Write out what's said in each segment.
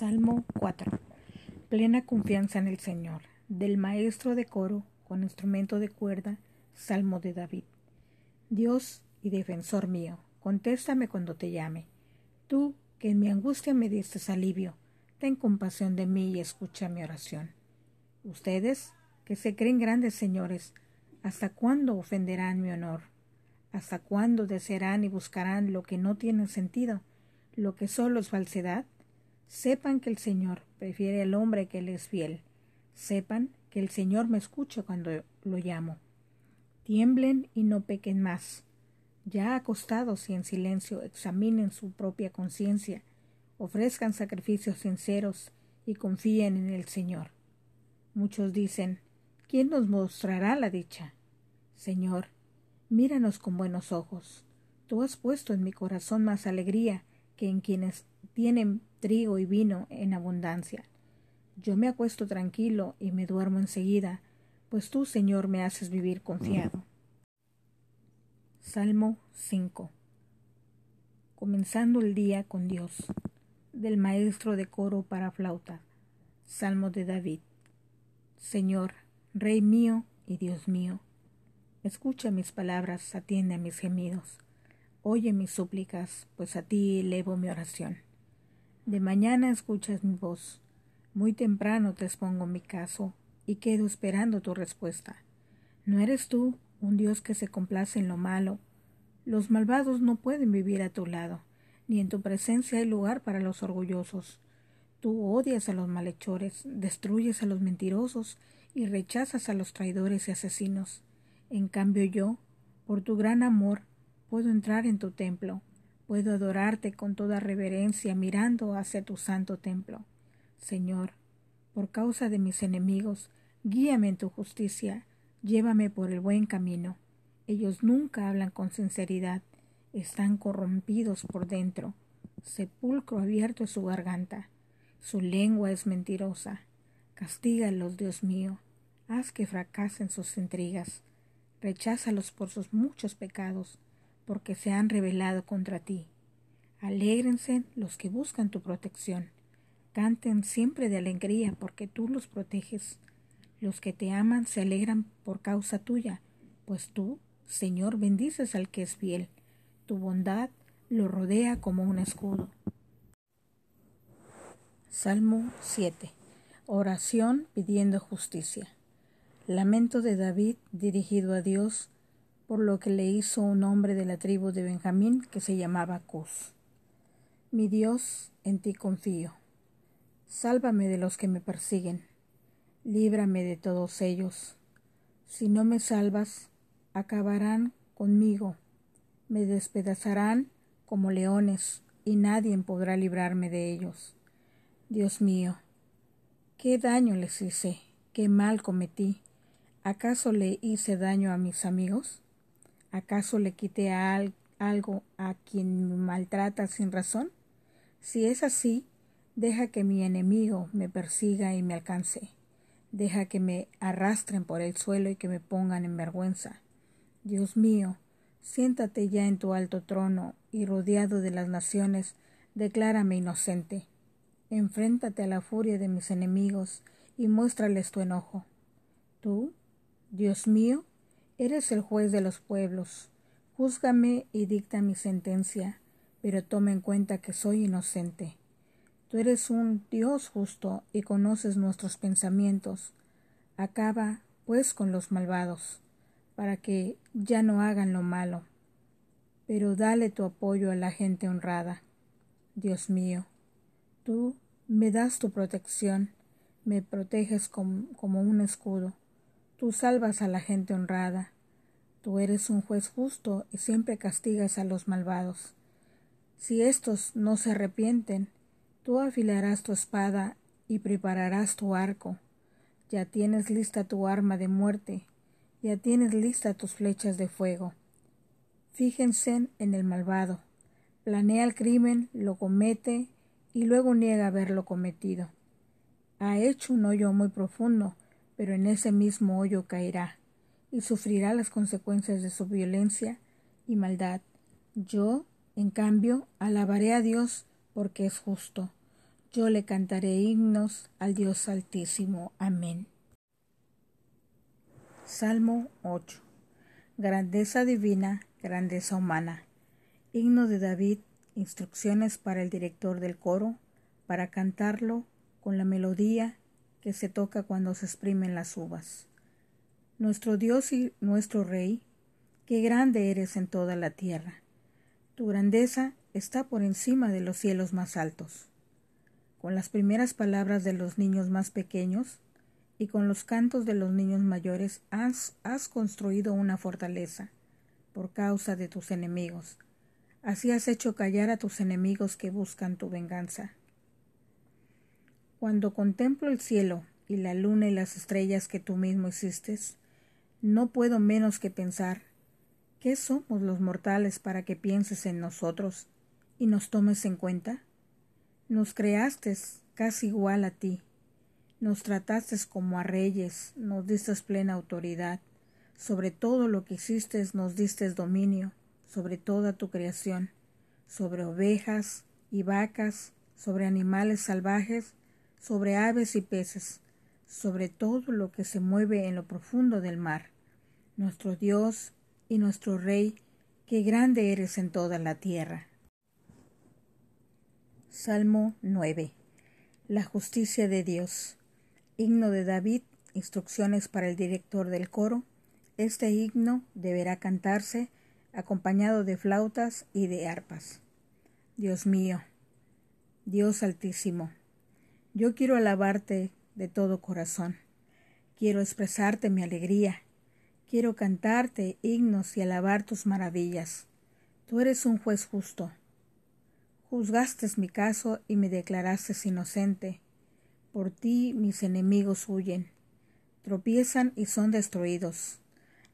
Salmo 4. Plena confianza en el Señor. Del maestro de coro con instrumento de cuerda. Salmo de David. Dios y defensor mío, contéstame cuando te llame. Tú, que en mi angustia me diste alivio, ten compasión de mí y escucha mi oración. Ustedes, que se creen grandes señores, ¿hasta cuándo ofenderán mi honor? ¿Hasta cuándo desearán y buscarán lo que no tiene sentido, lo que solo es falsedad? Sepan que el Señor prefiere al hombre que le es fiel. Sepan que el Señor me escucha cuando lo llamo. Tiemblen y no pequen más. Ya acostados y en silencio examinen su propia conciencia, ofrezcan sacrificios sinceros y confíen en el Señor. Muchos dicen, ¿quién nos mostrará la dicha? Señor, míranos con buenos ojos. Tú has puesto en mi corazón más alegría que en quienes tienen trigo y vino en abundancia. Yo me acuesto tranquilo y me duermo enseguida, pues tú, Señor, me haces vivir confiado. Salmo 5 Comenzando el día con Dios, del maestro de coro para flauta. Salmo de David. Señor, Rey mío y Dios mío, escucha mis palabras, atiende a mis gemidos, oye mis súplicas, pues a ti elevo mi oración. De mañana escuchas mi voz. Muy temprano te expongo mi caso y quedo esperando tu respuesta. ¿No eres tú un Dios que se complace en lo malo? Los malvados no pueden vivir a tu lado, ni en tu presencia hay lugar para los orgullosos. Tú odias a los malhechores, destruyes a los mentirosos y rechazas a los traidores y asesinos. En cambio yo, por tu gran amor, puedo entrar en tu templo Puedo adorarte con toda reverencia mirando hacia tu santo templo. Señor, por causa de mis enemigos, guíame en tu justicia, llévame por el buen camino. Ellos nunca hablan con sinceridad, están corrompidos por dentro. Sepulcro abierto es su garganta. Su lengua es mentirosa. Castígalos, Dios mío. Haz que fracasen sus intrigas. Recházalos por sus muchos pecados porque se han rebelado contra ti. Alégrense los que buscan tu protección. Canten siempre de alegría porque tú los proteges. Los que te aman se alegran por causa tuya, pues tú, Señor, bendices al que es fiel. Tu bondad lo rodea como un escudo. Salmo 7. Oración pidiendo justicia. Lamento de David dirigido a Dios por lo que le hizo un hombre de la tribu de Benjamín que se llamaba Cus. Mi Dios, en ti confío. Sálvame de los que me persiguen. Líbrame de todos ellos. Si no me salvas, acabarán conmigo. Me despedazarán como leones, y nadie podrá librarme de ellos. Dios mío, ¿qué daño les hice? ¿Qué mal cometí? ¿Acaso le hice daño a mis amigos? ¿Acaso le quité algo a quien me maltrata sin razón? Si es así, deja que mi enemigo me persiga y me alcance. Deja que me arrastren por el suelo y que me pongan en vergüenza. Dios mío, siéntate ya en tu alto trono y rodeado de las naciones, declárame inocente. Enfréntate a la furia de mis enemigos y muéstrales tu enojo. Tú, Dios mío, Eres el juez de los pueblos. Júzgame y dicta mi sentencia, pero toma en cuenta que soy inocente. Tú eres un Dios justo y conoces nuestros pensamientos. Acaba, pues, con los malvados, para que ya no hagan lo malo. Pero dale tu apoyo a la gente honrada. Dios mío, tú me das tu protección, me proteges como un escudo. Tú salvas a la gente honrada. Tú eres un juez justo y siempre castigas a los malvados. Si éstos no se arrepienten, tú afilarás tu espada y prepararás tu arco. Ya tienes lista tu arma de muerte, ya tienes lista tus flechas de fuego. Fíjense en el malvado. Planea el crimen, lo comete y luego niega haberlo cometido. Ha hecho un hoyo muy profundo pero en ese mismo hoyo caerá y sufrirá las consecuencias de su violencia y maldad. Yo, en cambio, alabaré a Dios porque es justo. yo le cantaré himnos al Dios Altísimo. Amén. Salmo 8. Grandeza divina, grandeza humana. Himno de David, instrucciones para el director del coro, para cantarlo con la melodía que se toca cuando se exprimen las uvas. Nuestro Dios y nuestro Rey, qué grande eres en toda la tierra. Tu grandeza está por encima de los cielos más altos con las primeras palabras de los niños más pequeños y con los cantos de los niños mayores has, construido una fortaleza por causa de tus enemigos. Así has hecho callar a tus enemigos que buscan tu venganza. Cuando contemplo el cielo y la luna y las estrellas que tú mismo hiciste, no puedo menos que pensar, ¿qué somos los mortales para que pienses en nosotros y nos tomes en cuenta? Nos creaste casi igual a ti, nos trataste como a reyes, nos diste plena autoridad, sobre todo lo que hiciste nos diste dominio, sobre toda tu creación, sobre ovejas y vacas, sobre animales salvajes, sobre aves y peces, sobre todo lo que se mueve en lo profundo del mar. Nuestro Dios y nuestro Rey, qué grande eres en toda la tierra. Salmo 9. La justicia de Dios. Himno de David. Instrucciones para el director del coro. Este himno deberá cantarse acompañado de flautas y de arpas. Dios mío, Dios altísimo, yo quiero alabarte de todo corazón. Quiero expresarte mi alegría. Quiero cantarte himnos y alabar tus maravillas. Tú eres un juez justo Juzgaste mi caso y me declaraste inocente. Por ti mis enemigos huyen, tropiezan y son destruidos.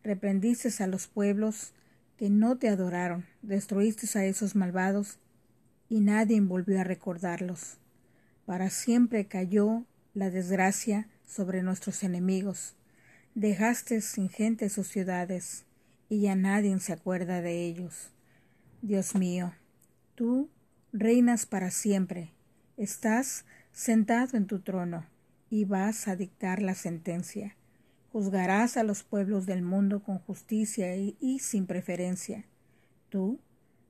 Reprendiste a los pueblos que no te adoraron, destruiste a esos malvados y nadie volvió a recordarlos. Para siempre cayó la desgracia sobre nuestros enemigos. Dejaste sin gente sus ciudades y ya nadie se acuerda de ellos. Dios mío, tú reinas para siempre, estás sentado en tu trono y vas a dictar la sentencia. Juzgarás a los pueblos del mundo con justicia y, sin preferencia. Tú,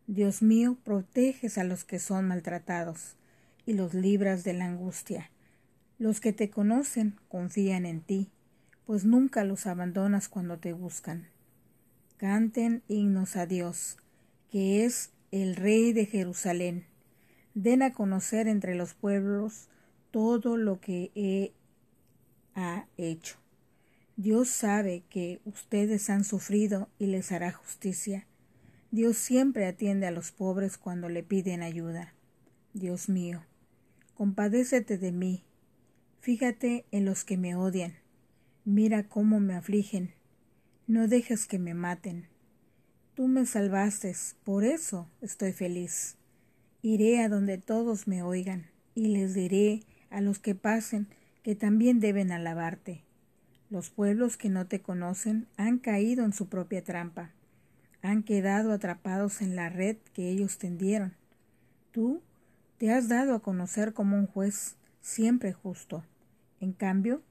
Dios mío, proteges a los que son maltratados y los libras de la angustia. Los que te conocen confían en ti, pues nunca los abandonas cuando te buscan. Canten himnos a Dios, que es el Rey de Jerusalén den a conocer entre los pueblos todo lo que he, ha hecho. Dios sabe que ustedes han sufrido y les hará justicia. Dios siempre atiende a los pobres cuando le piden ayuda. Dios mío, compadécete de mí. Fíjate en los que me odian. Mira cómo me afligen. No dejes que me maten. Tú me salvaste, por eso estoy feliz. Iré a donde todos me oigan, y les diré a los que pasen que también deben alabarte. Los pueblos que no te conocen han caído en su propia trampa, han quedado atrapados en la red que ellos tendieron. Tú te has dado a conocer como un juez siempre justo. En cambio,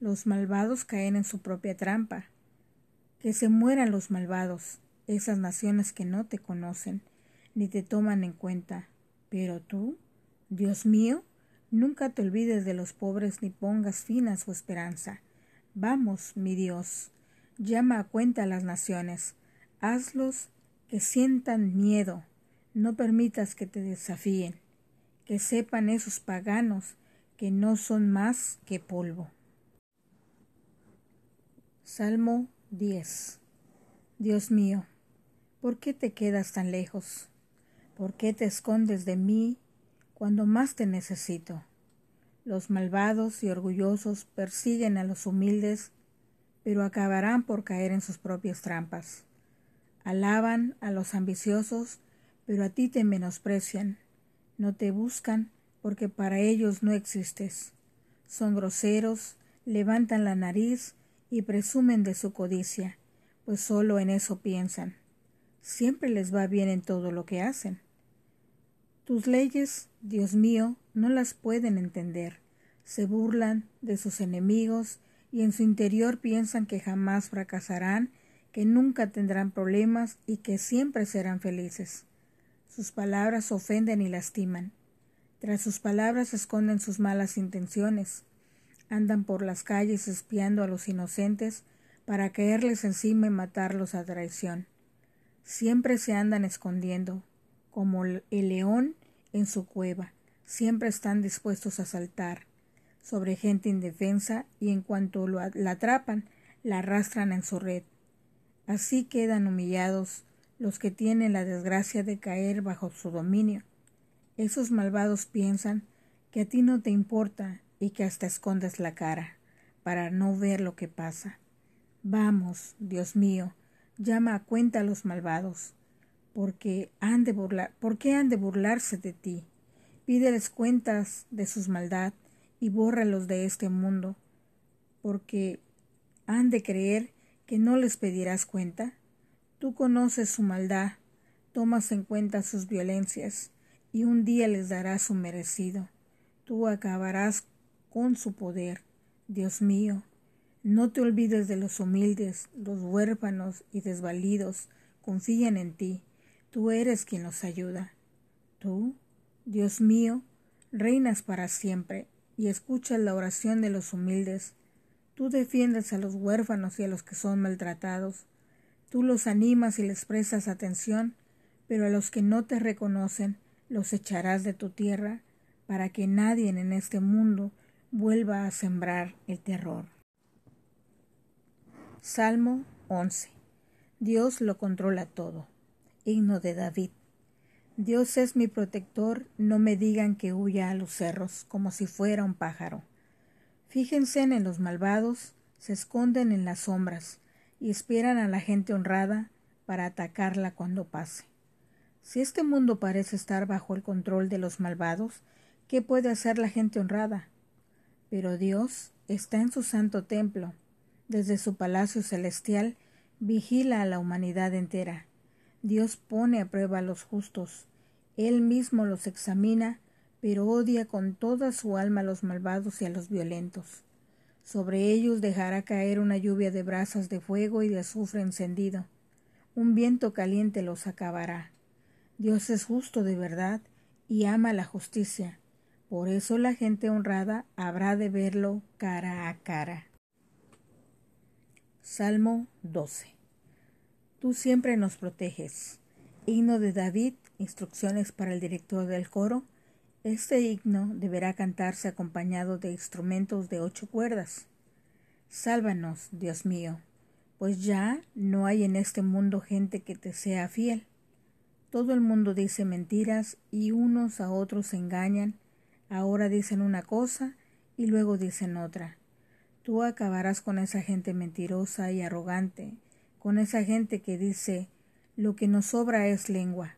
los malvados caen en su propia trampa. Que se mueran los malvados, esas naciones que no te conocen ni te toman en cuenta. Pero tú, Dios mío, nunca te olvides de los pobres ni pongas fin a su esperanza. Vamos, mi Dios, llama a cuenta a las naciones, hazlos que sientan miedo, no permitas que te desafíen, que sepan esos paganos que no son más que polvo. Salmo 10 Dios mío, ¿por qué te quedas tan lejos? ¿Por qué te escondes de mí cuando más te necesito? Los malvados y orgullosos persiguen a los humildes, pero acabarán por caer en sus propias trampas. Alaban a los ambiciosos, pero a ti te menosprecian. No te buscan porque para ellos no existes. Son groseros, levantan la nariz y presumen de su codicia, pues solo en eso piensan. Siempre les va bien en todo lo que hacen. Tus leyes, Dios mío, no las pueden entender, se burlan de sus enemigos y en su interior piensan que jamás fracasarán, que nunca tendrán problemas y que siempre serán felices. Sus palabras ofenden y lastiman. Tras sus palabras esconden sus malas intenciones. Andan por las calles espiando a los inocentes para caerles encima y matarlos a traición. Siempre se andan escondiendo, como el león en su cueva. Siempre están dispuestos a saltar sobre gente indefensa y en cuanto la atrapan, la arrastran en su red. Así quedan humillados los que tienen la desgracia de caer bajo su dominio. Esos malvados piensan que a ti no te importa y que hasta escondes la cara para no ver lo que pasa. Vamos, Dios mío, llama a cuenta a los malvados, porque han de burlar, ¿por qué han de burlarse de ti? Pídeles cuentas de sus maldad y bórralos de este mundo, porque han de creer que no les pedirás cuenta. Tú conoces su maldad, tomas en cuenta sus violencias, y un día les darás su merecido. Tú acabarás con su poder. Dios mío, no te olvides de los humildes, los huérfanos y desvalidos, confían en ti. Tú eres quien los ayuda. Tú, Dios mío, reinas para siempre y escuchas la oración de los humildes. Tú defiendes a los huérfanos y a los que son maltratados. Tú los animas y les prestas atención, pero a los que no te reconocen los echarás de tu tierra, para que nadie en este mundo vuelva a sembrar el terror. Salmo 11. Dios lo controla todo. Himno de David. Dios es mi protector, no me digan que huya a los cerros como si fuera un pájaro. Fíjense en los malvados, se esconden en las sombras y esperan a la gente honrada para atacarla cuando pase. Si este mundo parece estar bajo el control de los malvados, ¿qué puede hacer la gente honrada? Pero Dios está en su santo templo, desde su palacio celestial vigila a la humanidad entera. Dios pone a prueba a los justos, él mismo los examina, pero odia con toda su alma a los malvados y a los violentos. Sobre ellos dejará caer una lluvia de brasas de fuego y de azufre encendido. Un viento caliente los acabará. Dios es justo de verdad y ama la justicia. Por eso la gente honrada habrá de verlo cara a cara. Salmo 12. Tú siempre nos proteges. Himno de David Instrucciones para el director del coro. Este himno deberá cantarse acompañado de instrumentos de ocho cuerdas. Sálvanos, Dios mío, pues ya no hay en este mundo gente que te sea fiel. Todo el mundo dice mentiras y unos a otros se engañan. Ahora dicen una cosa y luego dicen otra. Tú acabarás con esa gente mentirosa y arrogante, con esa gente que dice lo que nos sobra es lengua.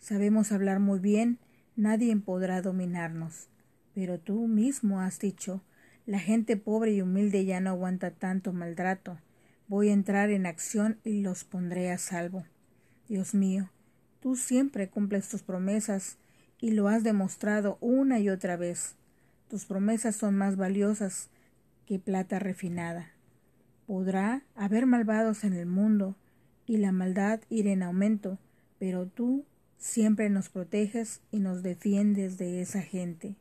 Sabemos hablar muy bien, nadie podrá dominarnos. Pero tú mismo has dicho, la gente pobre y humilde ya no aguanta tanto maltrato. Voy a entrar en acción y los pondré a salvo. Dios mío, tú siempre cumples tus promesas y lo has demostrado una y otra vez. Tus promesas son más valiosas que plata refinada. Podrá haber malvados en el mundo y la maldad ir en aumento, pero tú Siempre nos proteges y nos defiendes de esa gente.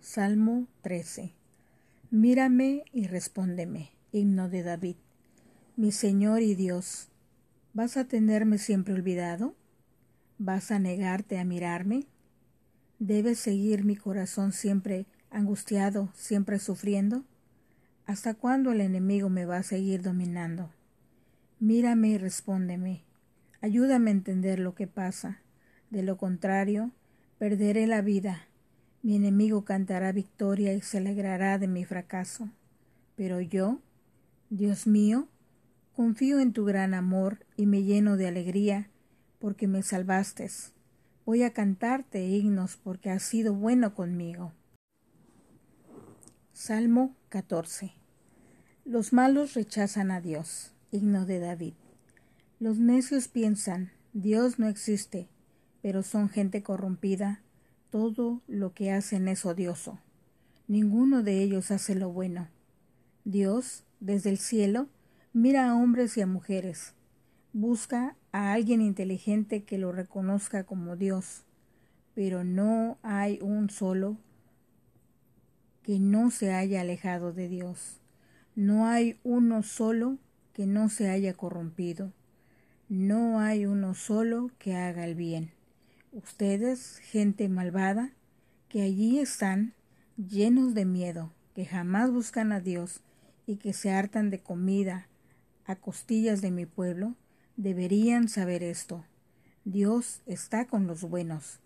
Salmo 13. Mírame y respóndeme. Himno de David. Mi Señor y Dios, ¿vas a tenerme siempre olvidado? ¿Vas a negarte a mirarme? ¿Debes seguir mi corazón siempre angustiado, siempre sufriendo? ¿Hasta cuándo el enemigo me va a seguir dominando? Mírame y respóndeme. Ayúdame a entender lo que pasa. De lo contrario, perderé la vida. Mi enemigo cantará victoria y se alegrará de mi fracaso. Pero yo, Dios mío, confío en tu gran amor y me lleno de alegría porque me salvaste. Voy a cantarte himnos porque has sido bueno conmigo. Salmo 14. Los malos rechazan a Dios. Himno de David. Los necios piensan, Dios no existe, pero son gente corrompida, todo lo que hacen es odioso. Ninguno de ellos hace lo bueno. Dios, desde el cielo, mira a hombres y a mujeres. Busca a alguien inteligente que lo reconozca como Dios, pero no hay un solo que no se haya alejado de Dios. No hay uno solo que no se haya corrompido. No hay uno solo que haga el bien. Ustedes, gente malvada, que allí están, llenos de miedo, que jamás buscan a Dios y que se hartan de comida a costillas de mi pueblo, deberían saber esto. Dios está con los buenos,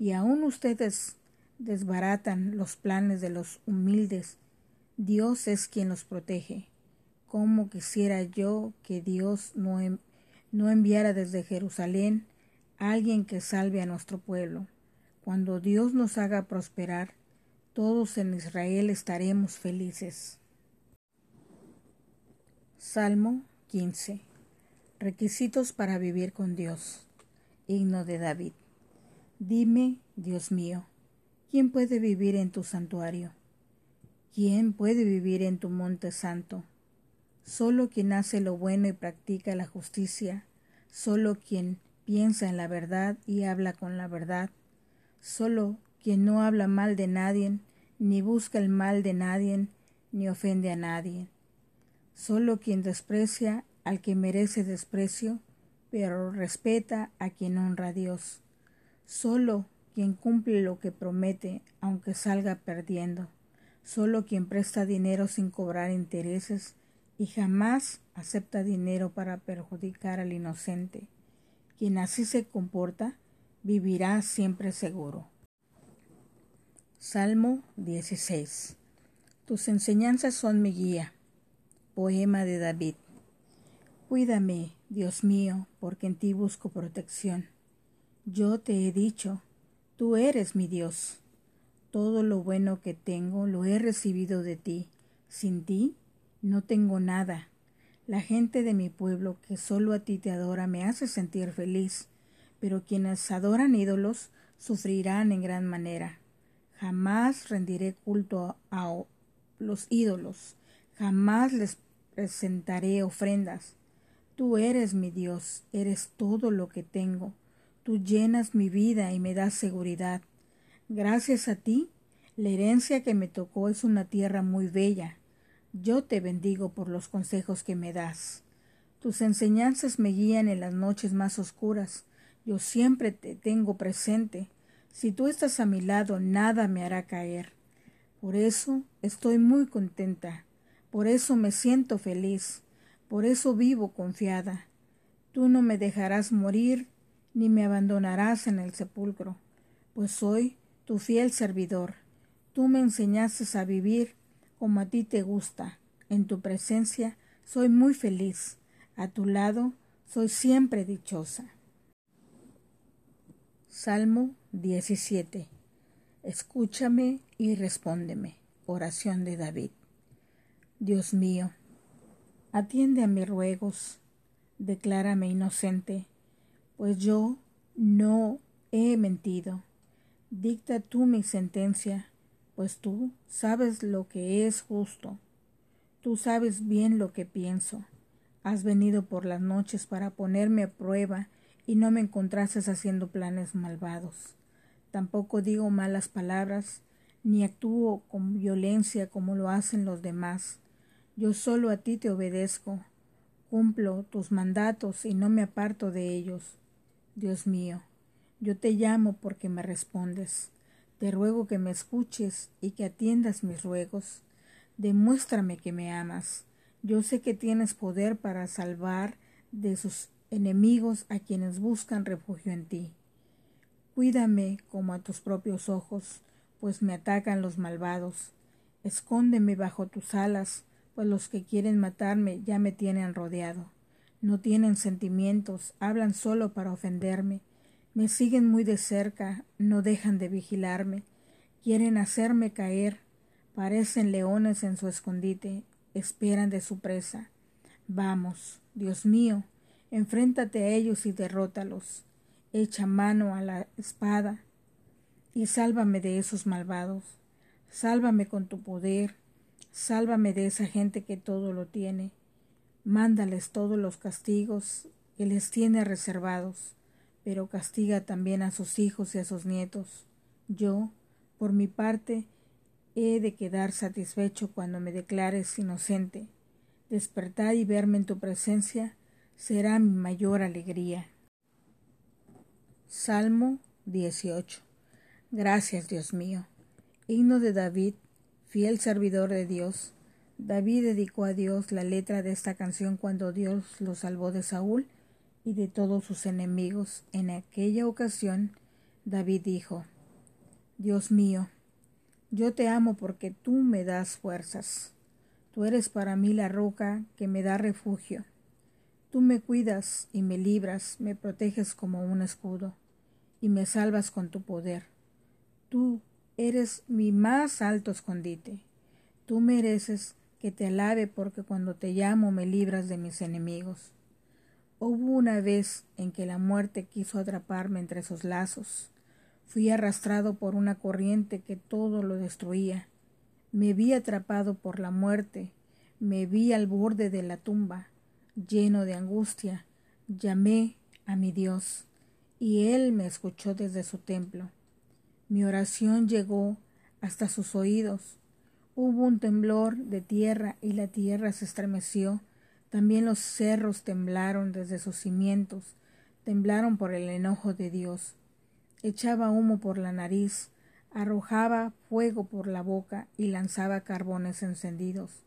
y aun ustedes desbaratan los planes de los humildes. Dios es quien los protege. Como quisiera yo que Dios no, no enviara desde Jerusalén alguien que salve a nuestro pueblo. Cuando Dios nos haga prosperar, todos en Israel estaremos felices. Salmo 15. Requisitos para vivir con Dios. Himno de David. Dime, Dios mío, ¿quién puede vivir en tu santuario? ¿Quién puede vivir en tu monte santo? Solo quien hace lo bueno y practica la justicia, solo quien piensa en la verdad y habla con la verdad. Solo quien no habla mal de nadie, ni busca el mal de nadie, ni ofende a nadie. Solo quien desprecia al que merece desprecio, pero respeta a quien honra a Dios. Solo quien cumple lo que promete, aunque salga perdiendo. Solo quien presta dinero sin cobrar intereses y jamás acepta dinero para perjudicar al inocente. Quien así se comporta vivirá siempre seguro. Salmo 16. Tus enseñanzas son mi guía. Poema de David. Cuídame, Dios mío, porque en ti busco protección. Yo te he dicho, tú eres mi Dios. Todo lo bueno que tengo lo he recibido de ti. Sin ti no tengo nada. La gente de mi pueblo que solo a ti te adora me hace sentir feliz, pero quienes adoran ídolos sufrirán en gran manera. Jamás rendiré culto a los ídolos, jamás les presentaré ofrendas. Tú eres mi Dios, eres todo lo que tengo. Tú llenas mi vida y me das seguridad. Gracias a ti, la herencia que me tocó es una tierra muy bella. Yo te bendigo por los consejos que me das. Tus enseñanzas me guían en las noches más oscuras. Yo siempre te tengo presente. Si tú estás a mi lado, nada me hará caer. Por eso estoy muy contenta. Por eso me siento feliz. Por eso vivo confiada. Tú no me dejarás morir ni me abandonarás en el sepulcro, pues soy tu fiel servidor. Tú me enseñaste a vivir como a ti te gusta. En tu presencia soy muy feliz. A tu lado soy siempre dichosa. Salmo 17. Escúchame y respóndeme. Oración de David. Dios mío, atiende a mis ruegos, declárame inocente, pues yo no he mentido. Dicta tú mi sentencia pues tú sabes lo que es justo. Tú sabes bien lo que pienso. Has venido por las noches para ponerme a prueba y no me encontrases haciendo planes malvados. Tampoco digo malas palabras, ni actúo con violencia como lo hacen los demás. Yo solo a ti te obedezco, cumplo tus mandatos y no me aparto de ellos. Dios mío, yo te llamo porque me respondes. Te ruego que me escuches y que atiendas mis ruegos. Demuéstrame que me amas. Yo sé que tienes poder para salvar de sus enemigos a quienes buscan refugio en ti. Cuídame como a tus propios ojos, pues me atacan los malvados. Escóndeme bajo tus alas, pues los que quieren matarme ya me tienen rodeado. No tienen sentimientos, hablan solo para ofenderme me siguen muy de cerca, no dejan de vigilarme, quieren hacerme caer, parecen leones en su escondite, esperan de su presa. Vamos, Dios mío, enfréntate a ellos y derrótalos. Echa mano a la espada. y sálvame de esos malvados. Sálvame con tu poder, sálvame de esa gente que todo lo tiene. Mándales todos los castigos que les tiene reservados, pero castiga también a sus hijos y a sus nietos. Yo, por mi parte, he de quedar satisfecho cuando me declares inocente. Despertar y verme en tu presencia será mi mayor alegría. Salmo 18. Gracias, Dios mío. Himno de David, fiel servidor de Dios. David dedicó a Dios la letra de esta canción cuando Dios lo salvó de Saúl y de todos sus enemigos. En aquella ocasión, David dijo, Dios mío, yo te amo porque tú me das fuerzas. Tú eres para mí la roca que me da refugio. Tú me cuidas y me libras, me proteges como un escudo, y me salvas con tu poder. Tú eres mi más alto escondite. Tú mereces que te alabe porque cuando te llamo me libras de mis enemigos. Hubo una vez en que la muerte quiso atraparme entre sus lazos. Fui arrastrado por una corriente que todo lo destruía. Me vi atrapado por la muerte, me vi al borde de la tumba, lleno de angustia. Llamé a mi Dios, y Él me escuchó desde su templo. Mi oración llegó hasta sus oídos. Hubo un temblor de tierra y la tierra se estremeció. También los cerros temblaron desde sus cimientos, temblaron por el enojo de Dios echaba humo por la nariz, arrojaba fuego por la boca y lanzaba carbones encendidos.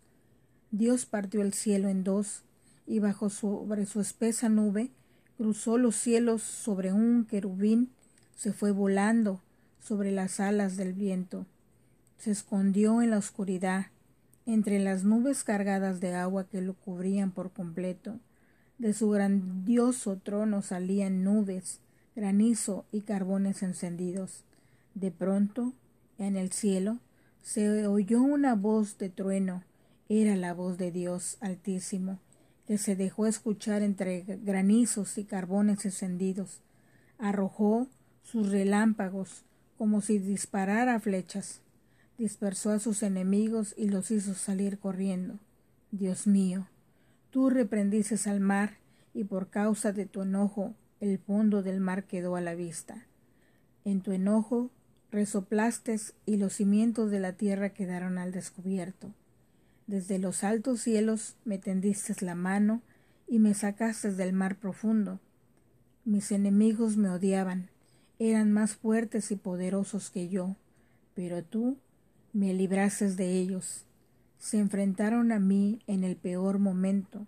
Dios partió el cielo en dos, y bajo sobre su espesa nube cruzó los cielos sobre un querubín, se fue volando sobre las alas del viento, se escondió en la oscuridad, entre las nubes cargadas de agua que lo cubrían por completo. De su grandioso trono salían nubes, granizo y carbones encendidos. De pronto, en el cielo, se oyó una voz de trueno. Era la voz de Dios Altísimo, que se dejó escuchar entre granizos y carbones encendidos. Arrojó sus relámpagos como si disparara flechas. Dispersó a sus enemigos y los hizo salir corriendo. Dios mío, tú reprendices al mar y por causa de tu enojo el fondo del mar quedó a la vista. En tu enojo resoplaste y los cimientos de la tierra quedaron al descubierto. Desde los altos cielos me tendiste la mano y me sacaste del mar profundo. Mis enemigos me odiaban, eran más fuertes y poderosos que yo, pero tú me libraste de ellos. Se enfrentaron a mí en el peor momento,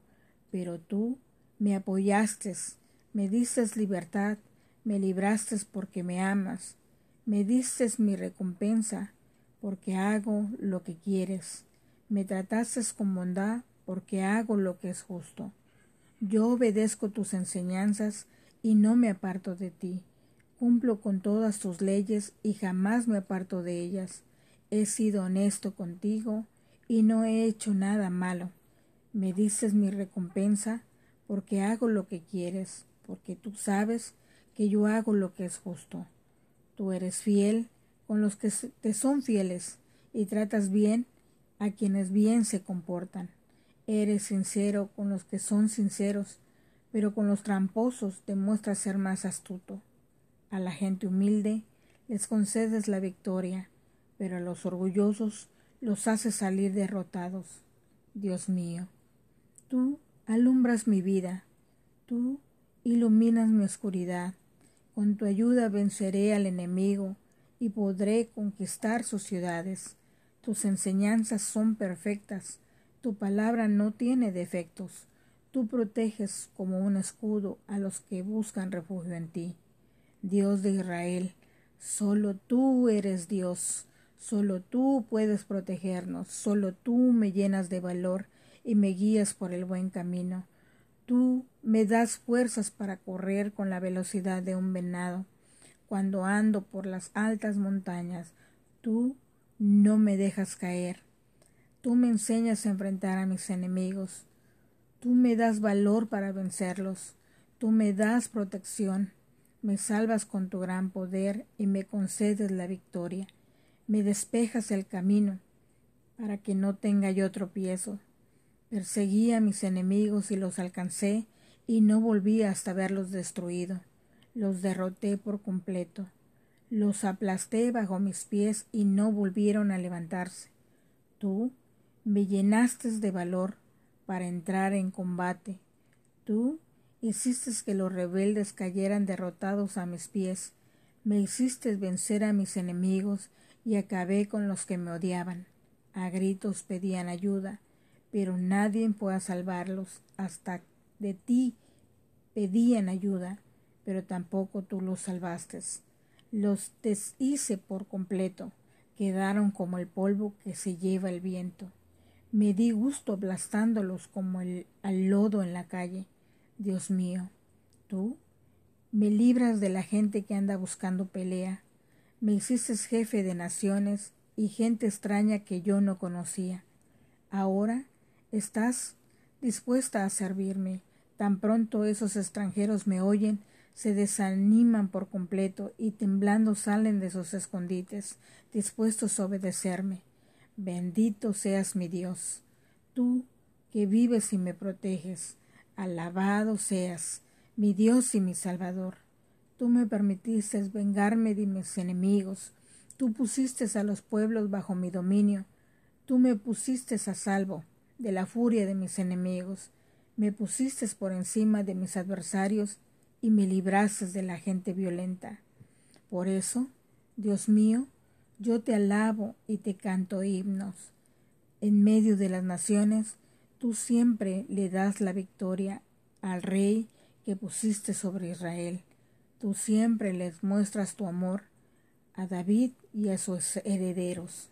pero tú me apoyaste me distes libertad, me libraste porque me amas, me distes mi recompensa, porque hago lo que quieres, me trataste con bondad, porque hago lo que es justo. Yo obedezco tus enseñanzas y no me aparto de ti. Cumplo con todas tus leyes y jamás me aparto de ellas. He sido honesto contigo y no he hecho nada malo. Me dices mi recompensa porque hago lo que quieres porque tú sabes que yo hago lo que es justo. Tú eres fiel con los que te son fieles y tratas bien a quienes bien se comportan. Eres sincero con los que son sinceros, pero con los tramposos te muestras ser más astuto. A la gente humilde les concedes la victoria, pero a los orgullosos los haces salir derrotados. Dios mío, tú alumbras mi vida, tú iluminas mi oscuridad. Con tu ayuda venceré al enemigo y podré conquistar sus ciudades. Tus enseñanzas son perfectas, tu palabra no tiene defectos. Tú proteges como un escudo a los que buscan refugio en ti. Dios de Israel, solo tú eres Dios, solo tú puedes protegernos, solo tú me llenas de valor y me guías por el buen camino. Tú me das fuerzas para correr con la velocidad de un venado. Cuando ando por las altas montañas, tú no me dejas caer. Tú me enseñas a enfrentar a mis enemigos. Tú me das valor para vencerlos. Tú me das protección. me salvas con tu gran poder y me concedes la victoria. Me despejas el camino para que no tenga yo tropiezo. Perseguí a mis enemigos y los alcancé y no volví hasta verlos destruido. Los derroté por completo. Los aplasté bajo mis pies y no volvieron a levantarse. Tú me llenaste de valor para entrar en combate. Tú hiciste que los rebeldes cayeran derrotados a mis pies. Me hiciste vencer a mis enemigos y acabé con los que me odiaban. A gritos pedían ayuda, pero nadie pueda salvarlos. Hasta de ti pedían ayuda, pero tampoco tú los salvaste. Los deshice por completo, quedaron como el polvo que se lleva el viento. Me di gusto aplastándolos como el al lodo en la calle. Dios mío, tú me libras de la gente que anda buscando pelea. Me hiciste jefe de naciones y gente extraña que yo no conocía. Ahora estás dispuesta a servirme. Tan pronto esos extranjeros me oyen, se desaniman por completo y temblando salen de sus escondites, dispuestos a obedecerme. Bendito seas mi Dios, tú que vives y me proteges. Alabado seas, mi Dios y mi Salvador. Tú me permitiste vengarme de mis enemigos. Tú pusiste a los pueblos bajo mi dominio. Tú me pusiste a salvo de la furia de mis enemigos. Me pusiste por encima de mis adversarios y me libraste de la gente violenta. Por eso, Dios mío, yo te alabo y te canto himnos. En medio de las naciones, Tú siempre le das la victoria al rey que pusiste sobre Israel. Tú siempre les muestras tu amor a David y a sus herederos.